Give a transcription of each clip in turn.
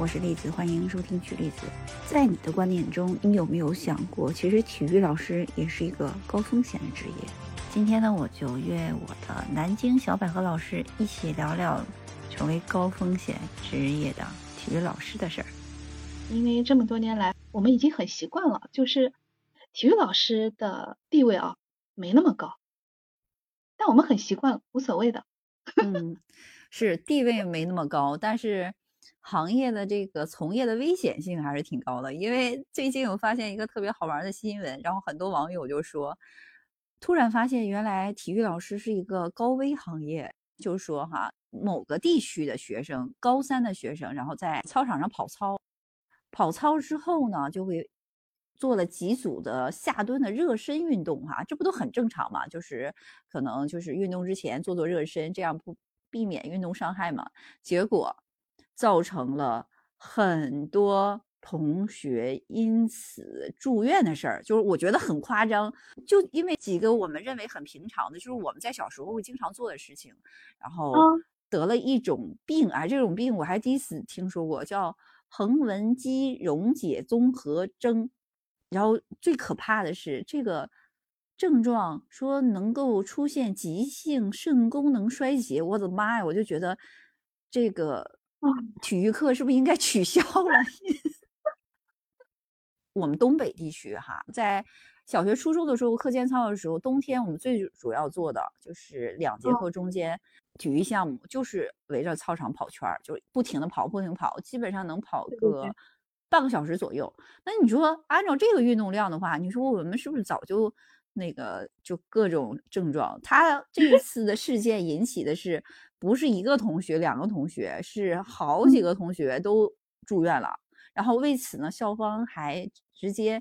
我是栗子，欢迎收听曲栗子。在你的观点中，你有没有想过，其实体育老师也是一个高风险的职业？今天呢，我就约我的南京小百合老师一起聊聊成为高风险职业的体育老师的事儿。因为这么多年来，我们已经很习惯了，就是体育老师的地位啊没那么高，但我们很习惯，无所谓的。嗯，是地位没那么高，但是。行业的这个从业的危险性还是挺高的，因为最近我发现一个特别好玩的新闻，然后很多网友就说，突然发现原来体育老师是一个高危行业，就是说哈，某个地区的学生，高三的学生，然后在操场上跑操，跑操之后呢，就会做了几组的下蹲的热身运动，哈，这不都很正常嘛？就是可能就是运动之前做做热身，这样不避免运动伤害嘛？结果。造成了很多同学因此住院的事儿，就是我觉得很夸张。就因为几个我们认为很平常的，就是我们在小时候会经常做的事情，然后得了一种病啊，这种病我还第一次听说过，叫横纹肌溶解综合征。然后最可怕的是这个症状，说能够出现急性肾功能衰竭。我的妈呀！我就觉得这个。体育课是不是应该取消了？我们东北地区哈，在小学、初中的时候，课间操的时候，冬天我们最主要做的就是两节课中间体育项目，就是围着操场跑圈儿，就不停的跑，不停跑，基本上能跑个半个小时左右。那你说按照这个运动量的话，你说我们是不是早就那个就各种症状？他这一次的事件引起的是。不是一个同学，两个同学，是好几个同学都住院了。然后为此呢，校方还直接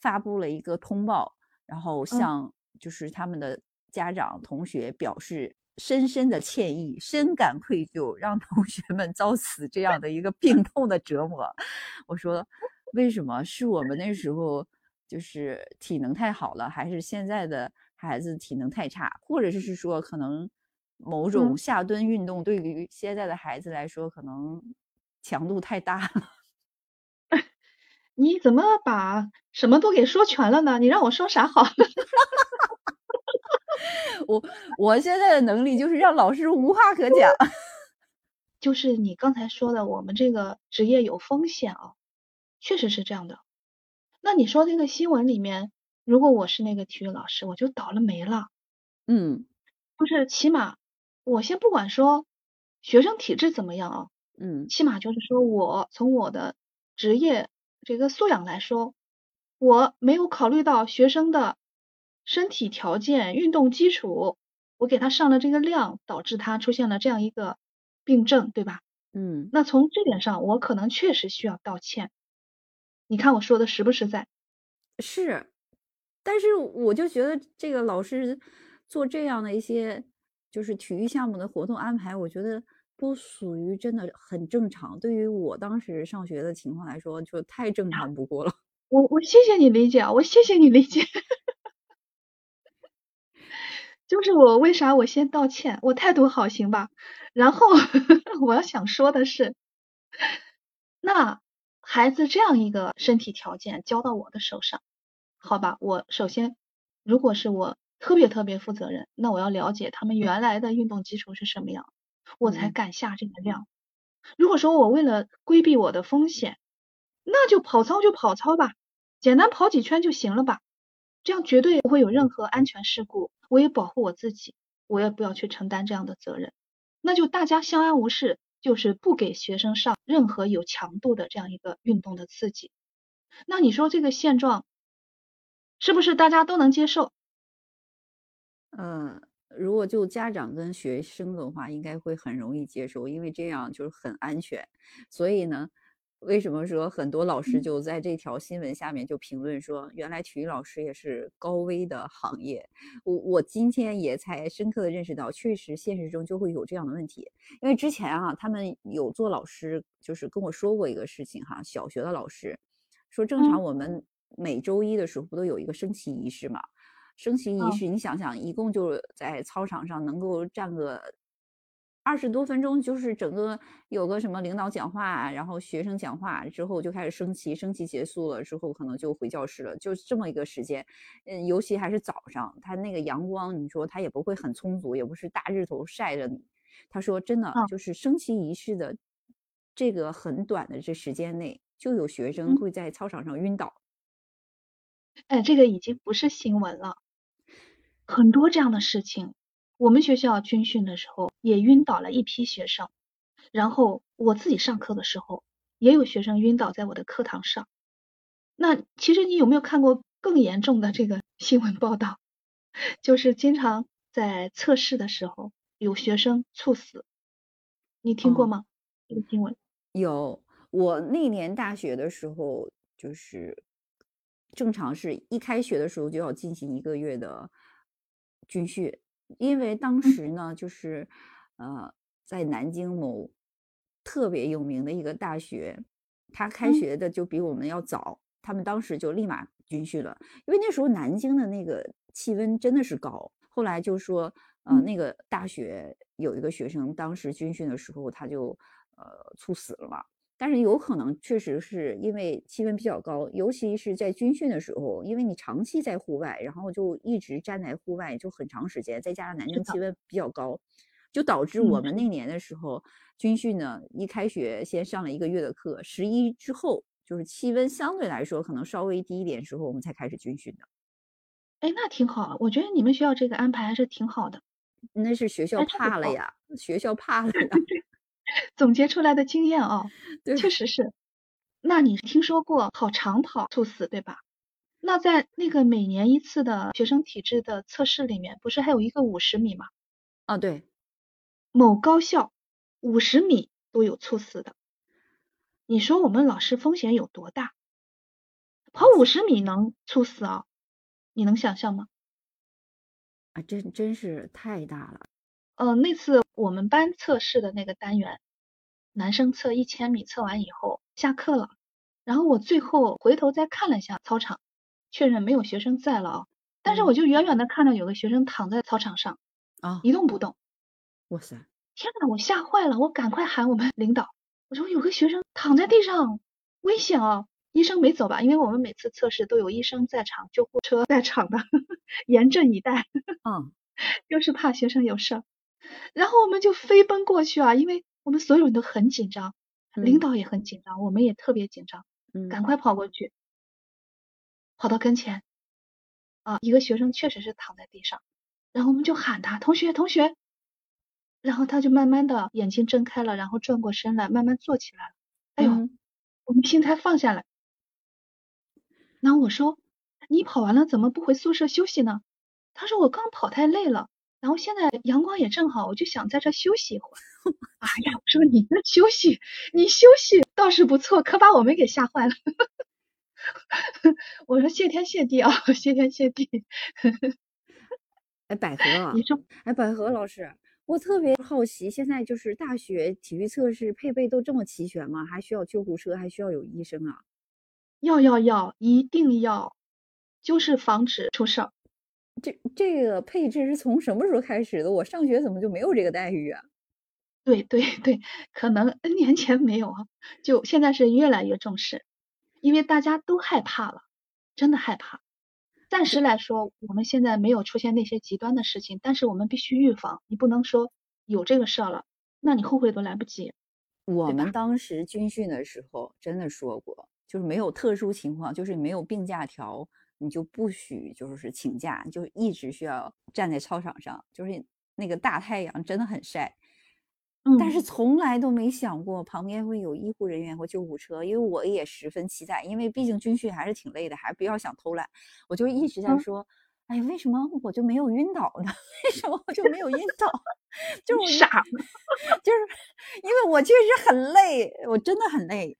发布了一个通报，然后向就是他们的家长、同学表示深深的歉意，深感愧疚，让同学们遭此这样的一个病痛的折磨。我说，为什么是我们那时候就是体能太好了，还是现在的孩子体能太差，或者是说可能？某种下蹲运动对于现在的孩子来说，可能强度太大了。你怎么把什么都给说全了呢？你让我说啥好？我我现在的能力就是让老师无话可讲。就是你刚才说的，我们这个职业有风险啊，确实是这样的。那你说这个新闻里面，如果我是那个体育老师，我就倒了霉了。嗯，就是起码。我先不管说学生体质怎么样啊，嗯，起码就是说我从我的职业这个素养来说，我没有考虑到学生的身体条件、运动基础，我给他上了这个量，导致他出现了这样一个病症，对吧？嗯，那从这点上，我可能确实需要道歉。你看我说的实不实在？是，但是我就觉得这个老师做这样的一些。就是体育项目的活动安排，我觉得都属于真的很正常。对于我当时上学的情况来说，就太正常不过了。我我谢谢你理解，我谢谢你理解。就是我为啥我先道歉，我态度好行吧？然后 我要想说的是，那孩子这样一个身体条件交到我的手上，好吧？我首先，如果是我。特别特别负责任，那我要了解他们原来的运动基础是什么样，我才敢下这个量。如果说我为了规避我的风险，那就跑操就跑操吧，简单跑几圈就行了吧，这样绝对不会有任何安全事故，我也保护我自己，我也不要去承担这样的责任。那就大家相安无事，就是不给学生上任何有强度的这样一个运动的刺激。那你说这个现状是不是大家都能接受？嗯，如果就家长跟学生的话，应该会很容易接受，因为这样就是很安全。所以呢，为什么说很多老师就在这条新闻下面就评论说，原来体育老师也是高危的行业。我我今天也才深刻的认识到，确实现实中就会有这样的问题。因为之前啊，他们有做老师，就是跟我说过一个事情哈，小学的老师说，正常我们每周一的时候不都有一个升旗仪式嘛？升旗仪式，你想想，一共就在操场上能够站个二十多分钟，就是整个有个什么领导讲话，然后学生讲话之后就开始升旗，升旗结束了之后可能就回教室了，就这么一个时间。嗯，尤其还是早上，他那个阳光，你说他也不会很充足，也不是大日头晒着你。他说真的，就是升旗仪式的这个很短的这时间内，就有学生会在操场上晕倒。哎，这个已经不是新闻了，很多这样的事情。我们学校军训的时候也晕倒了一批学生，然后我自己上课的时候也有学生晕倒在我的课堂上。那其实你有没有看过更严重的这个 新闻报道？就是经常在测试的时候有学生猝死，你听过吗？这个新闻有。我那年大学的时候，就是正常是一开学的时候就要进行一个月的军训。因为当时呢，就是呃，在南京某特别有名的一个大学，他开学的就比我们要早，他们当时就立马军训了。因为那时候南京的那个气温真的是高。后来就说，呃，那个大学有一个学生，当时军训的时候他就呃猝死了嘛。但是有可能确实是因为气温比较高，尤其是在军训的时候，因为你长期在户外，然后就一直站在户外就很长时间，再加上南京气温比较高，就导致我们那年的时候军训呢，一开学先上了一个月的课，十一之后就是气温相对来说可能稍微低一点时候，我们才开始军训的。哎，那挺好，我觉得你们学校这个安排还是挺好的。那是学校怕了呀，学校怕了呀。总结出来的经验啊，确实是。那你听说过跑长跑猝死对吧？那在那个每年一次的学生体质的测试里面，不是还有一个五十米吗？啊，对。某高校五十米都有猝死的，你说我们老师风险有多大？跑五十米能猝死啊？你能想象吗？啊，真真是太大了。嗯，那次我们班测试的那个单元，男生测一千米，测完以后下课了，然后我最后回头再看了一下操场，确认没有学生在了啊，但是我就远远的看到有个学生躺在操场上啊，一动不动。哇塞！天呐，我吓坏了，我赶快喊我们 领导，我说有个学生躺在地上，危险啊！医生没走吧？因为我们每次测试都有医生在场，救护车在场的，严阵以待。嗯，就是怕学生有事儿。然后我们就飞奔过去啊，因为我们所有人都很紧张，领导也很紧张，我们也特别紧张，赶快跑过去，跑到跟前，啊，一个学生确实是躺在地上，然后我们就喊他同学同学，然后他就慢慢的眼睛睁开了，然后转过身来，慢慢坐起来了，哎呦，我们心才放下来。然后我说你跑完了怎么不回宿舍休息呢？他说我刚跑太累了。然后现在阳光也正好，我就想在这休息一会儿。哎呀，我说你那休息，你休息倒是不错，可把我们给吓坏了。我说谢天谢地啊，谢天谢地。哎，百合啊，你说，哎，百合老师，我特别好奇，现在就是大学体育测试配备都这么齐全吗？还需要救护车，还需要有医生啊？要要要，一定要，就是防止出事儿。这这个配置是从什么时候开始的？我上学怎么就没有这个待遇啊？对对对，可能 N 年前没有啊，就现在是越来越重视，因为大家都害怕了，真的害怕。暂时来说，我们现在没有出现那些极端的事情，但是我们必须预防。你不能说有这个事儿了，那你后悔都来不及。我们当时军训的时候真的说过，就是没有特殊情况，就是没有病假条。你就不许就是请假，就一直需要站在操场上，就是那个大太阳真的很晒，嗯，但是从来都没想过旁边会有医护人员或救护车，因为我也十分期待，因为毕竟军训还是挺累的，还不要想偷懒，我就一直在说，哎，为什么我就没有晕倒呢？为什么我就没有晕倒？就是傻，就是因为我确实很累，我真的很累。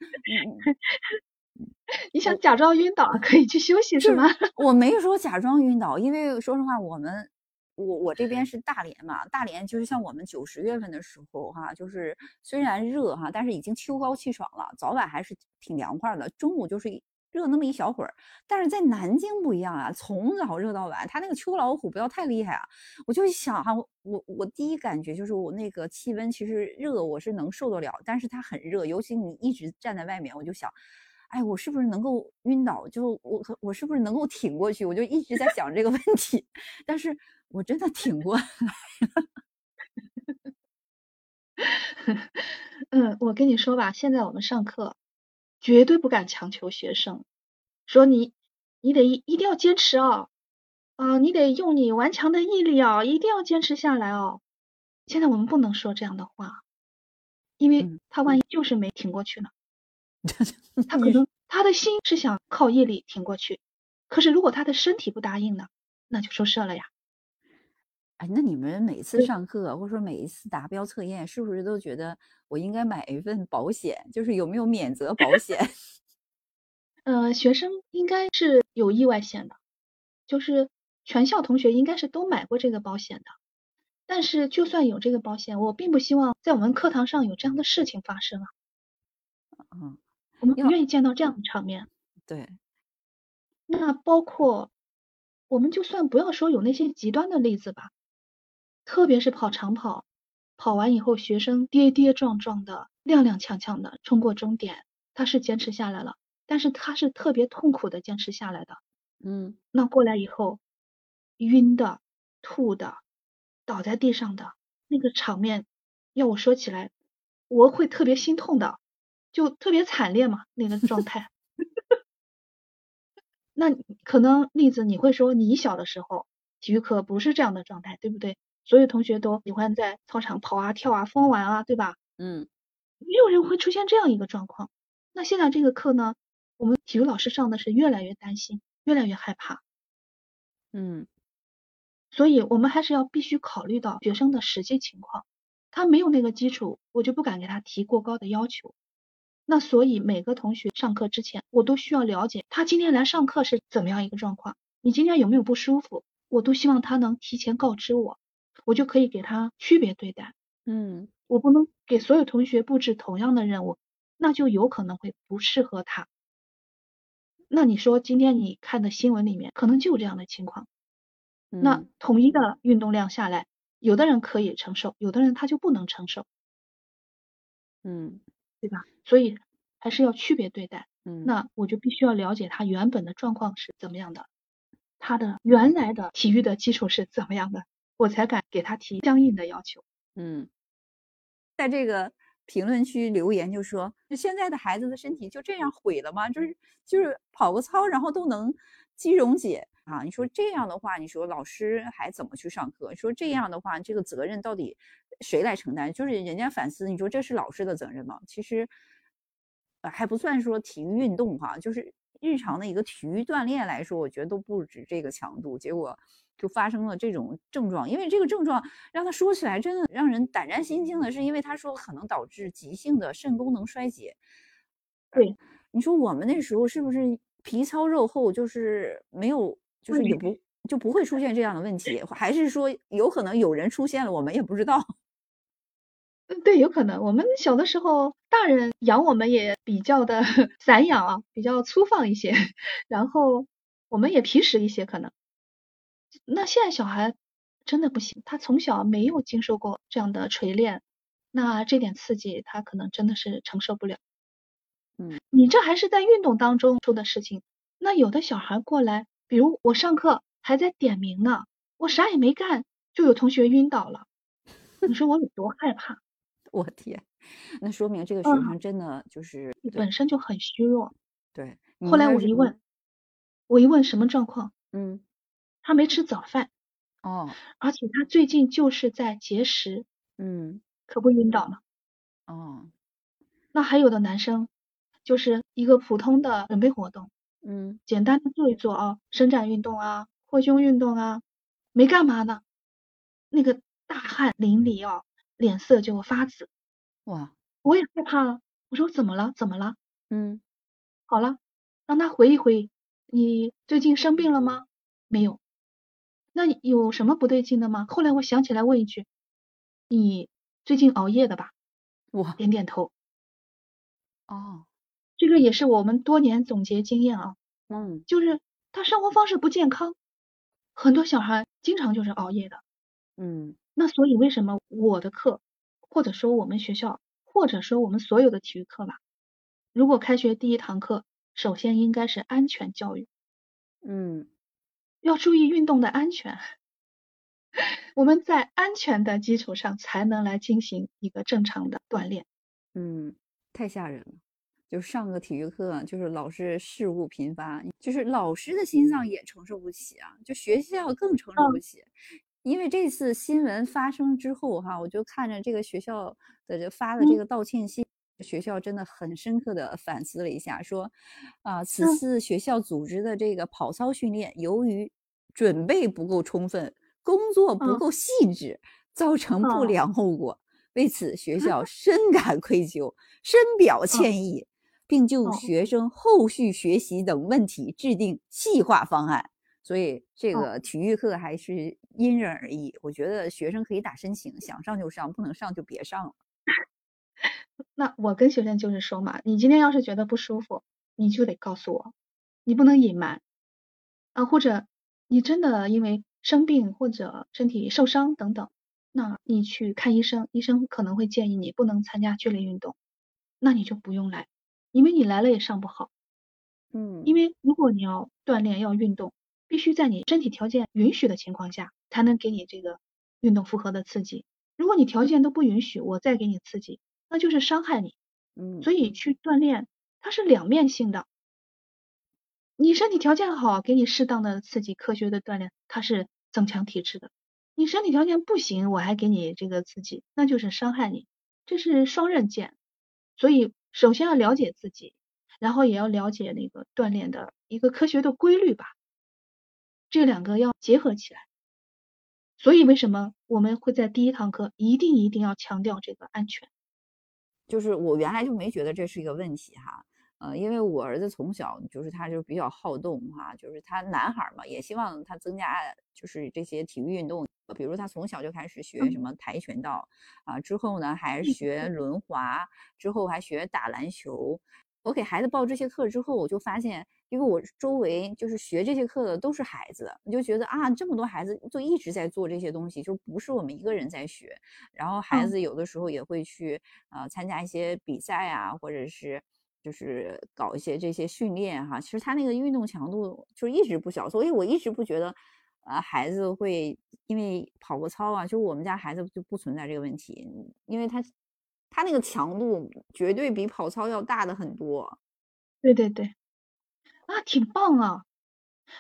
你想假装晕倒可以去休息是吗？我没说假装晕倒，因为说实话，我们我我这边是大连嘛，大连就是像我们九十月份的时候哈，就是虽然热哈，但是已经秋高气爽了，早晚还是挺凉快的。中午就是热那么一小会儿。但是在南京不一样啊，从早热到晚，它那个秋老虎不要太厉害啊。我就想哈，我我第一感觉就是我那个气温其实热我是能受得了，但是它很热，尤其你一直站在外面，我就想，哎，我是不是能够晕倒？就我我是不是能够挺过去？我就一直在想这个问题，但是我真的挺过来了。嗯，我跟你说吧，现在我们上课绝对不敢强求学生，说你你得一定要坚持哦，啊，你得用你顽强的毅力哦，一定要坚持下来哦。现在我们不能说这样的话，因为他万一就是没挺过去呢，他可能 他的心是想靠毅力挺过去，可是如果他的身体不答应呢，那就说事了呀。哎，那你们每次上课，或者说每一次达标测验，是不是都觉得我应该买一份保险？就是有没有免责保险？呃，学生应该是有意外险的，就是全校同学应该是都买过这个保险的。但是就算有这个保险，我并不希望在我们课堂上有这样的事情发生啊。嗯，我们不愿意见到这样的场面。对。那包括，我们就算不要说有那些极端的例子吧。特别是跑长跑，跑完以后学生跌跌撞撞的、踉踉跄跄的冲过终点，他是坚持下来了，但是他是特别痛苦的坚持下来的。嗯，那过来以后，晕的、吐的、倒在地上的那个场面，要我说起来，我会特别心痛的，就特别惨烈嘛那个 状态。那可能例子你会说，你小的时候体育课不是这样的状态，对不对？所有同学都喜欢在操场跑啊、跳啊、疯玩啊，对吧？嗯，没有人会出现这样一个状况。那现在这个课呢，我们体育老师上的是越来越担心，越来越害怕。嗯，所以我们还是要必须考虑到学生的实际情况。他没有那个基础，我就不敢给他提过高的要求。那所以每个同学上课之前，我都需要了解他今天来上课是怎么样一个状况。你今天有没有不舒服？我都希望他能提前告知我。我就可以给他区别对待，嗯，我不能给所有同学布置同样的任务，那就有可能会不适合他。那你说今天你看的新闻里面可能就这样的情况，那统一的运动量下来，有的人可以承受，有的人他就不能承受，嗯，对吧？所以还是要区别对待，嗯，那我就必须要了解他原本的状况是怎么样的，他的原来的体育的基础是怎么样的。我才敢给他提相应的要求。嗯，在这个评论区留言就说：“现在的孩子的身体就这样毁了吗？就是就是跑个操，然后都能肌溶解啊？你说这样的话，你说老师还怎么去上课？说这样的话，这个责任到底谁来承担？就是人家反思，你说这是老师的责任吗？其实还不算说体育运动哈，就是日常的一个体育锻炼来说，我觉得都不止这个强度。结果。”就发生了这种症状，因为这个症状让他说起来真的让人胆战心惊的，是因为他说可能导致急性的肾功能衰竭。对，你说我们那时候是不是皮糙肉厚，就是没有，就是也不就不会出现这样的问题，还是说有可能有人出现了，我们也不知道。嗯，对，有可能。我们小的时候，大人养我们也比较的 散养啊，比较粗放一些，然后我们也皮实一些，可能。那现在小孩真的不行，他从小没有经受过这样的锤炼，那这点刺激他可能真的是承受不了。嗯，你这还是在运动当中出的事情，那有的小孩过来，比如我上课还在点名呢，我啥也没干，就有同学晕倒了，你说我有多害怕？我天，那说明这个学生真的就是本身就很虚弱。对，后来我一问，我一问什么状况？嗯。他没吃早饭，哦，而且他最近就是在节食，嗯，可不晕倒了，哦，那还有的男生就是一个普通的准备活动，嗯，简单的做一做啊，伸展运动啊，扩胸运动啊，没干嘛呢，那个大汗淋漓啊，脸色就发紫，哇，我也害怕了，我说怎么了？怎么了？嗯，好了，让他回忆回忆，你最近生病了吗？没有。那有什么不对劲的吗？后来我想起来问一句，你最近熬夜的吧？我点点头。哦，这个也是我们多年总结经验啊，嗯就是他生活方式不健康，很多小孩经常就是熬夜的。嗯那所以为什么我的课，或者说我们学校，或者说我们所有的体育课吧，如果开学第一堂课，首先应该是安全教育，嗯要注意运动的安全。我们在安全的基础上，才能来进行一个正常的锻炼。嗯，太吓人了。就上个体育课，就是老是事故频发，就是老师的心脏也承受不起啊，就学校更承受不嗯起。因为这次新闻发生之后，哈，我就看着这个学校的这发的这嗯。个道歉信，学校真的很深刻的反思了一下，说，啊，此嗯。次学校组织的这个跑操训练，由于准备不够充分，工作不嗯。够细致，造成不哦良后果。为此，学 校深感愧疚，深表歉意，并就哦。学生后续学习等问题制定细化方案。所以，这哦个体育课还是因人而异。我觉得学生可以打申请，想上就上，不能上就别上了。那我跟学生就是说嘛，你今天要是觉得不舒服，你就得告诉我，你不能隐瞒啊，或者你真的因为生病或者身体受伤等等，那你去看医生，医生可能会建议你不能参加剧烈运动，那你就不用来，因为你来了也上不好。嗯因为如果你要锻炼要运动，必须在你身体条件允许的情况下，才能给你这个运动负荷的刺激。如果你条件都不允许，我再给你刺激，那就是伤害你。嗯，所以去锻炼它是两面性的。你身体条件好，给你适当的刺激，科学的锻炼，它是增强体质的。你身体条件不行，我还给你这个刺激，那就是伤害你，这是双刃剑。所以首先要了解自己，然后也要了解那个锻炼的一个科学的规律吧。这两个要结合起来。所以为什么我们会在第一堂课一定一定要强调这个安全？就是我原来就没觉得这是一个问题哈，呃，因为我儿子从小就是他就比较好动哈，就是他男孩儿嘛，也希望他增加就是这些体育运动，比如他从小就开始学嗯什么跆拳道啊，之后呢还学轮滑，之后还学打篮球。我给孩子报这些课之后，我就发现，因为我周围就是学这些课的都是孩子，我就觉得啊，这么多孩子就一直在做这些东西，就不是我们一个人在学。然后孩嗯子有的时候也会去呃参加一些比赛啊，或者是就是搞一些这些训练哈。其实他那个运动强度就一直不小，所以我一直不觉得呃孩子会因为跑过操啊，就是我们家孩子就不存在这个问题，因为他他那个强度绝对比跑操要大的很多。对对对，啊，挺棒啊！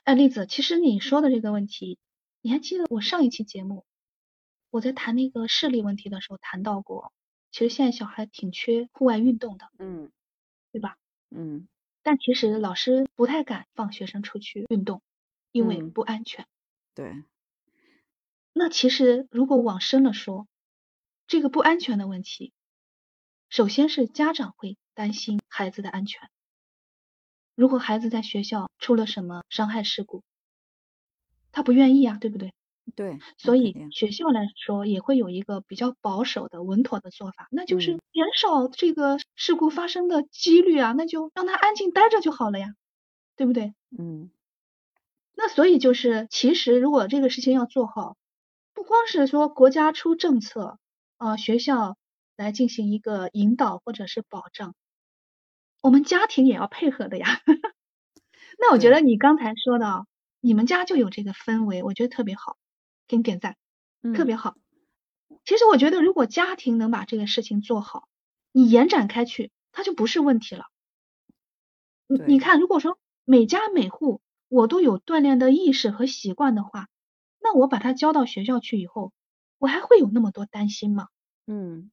哎，栗子，其实你说的这个问题，你还记得我上一期节目我在谈那个视力问题的时候谈到过，其实现在小孩挺缺户外运动的，嗯对吧？嗯但其实老师不太敢放学生出去运动，因为嗯不安全。对，那其实如果往深了说，这个不安全的问题，首先是家长会担心孩子的安全。如果孩子在学校出了什么伤害事故，他不愿意啊，对不对？对，所以学校来说也会有一个比较保守的、稳妥的做法，那就是嗯减少这个事故发生的几率啊，那就让他安静待着就好了呀，对不对？嗯那所以就是，其实如果这个事情要做好，不光是说国家出政策，啊、学校来进行一个引导或者是保障，我们家庭也要配合的呀。那我觉得你刚才说的啊，你们家就有这个氛围，我觉得特别好，给你点赞，特嗯别好。其实我觉得，如果家庭能把这个事情做好，你延展开去，它就不是问题了。你你看，如果说每家每户我都有锻炼的意识和习惯的话，那我把他交到学校去以后，我还会有那么多担心吗？嗯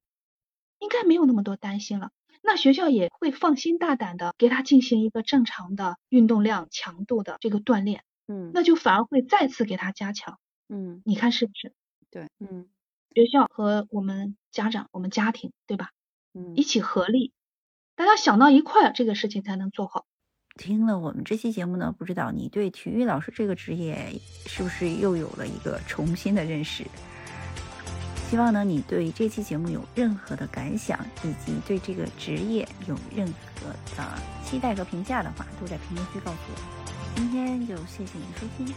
应该没有那么多担心了。那学校也会放心大胆的给他进行一个正常的运动量强度的这个锻炼，嗯那就反而会再次给他加强。嗯你看是不是？对，嗯学校和我们家长、我们家庭，对吧？嗯一起合力，大家想到一块儿，这个事情才能做好。听了我们这期节目呢，不知道你对体育老师这个职业是不是又有了一个重新的认识？希望呢，你对这期节目有任何的感想，以及对这个职业有任何的期待和评价的话，都在评论区告诉我。今天就谢谢你收听。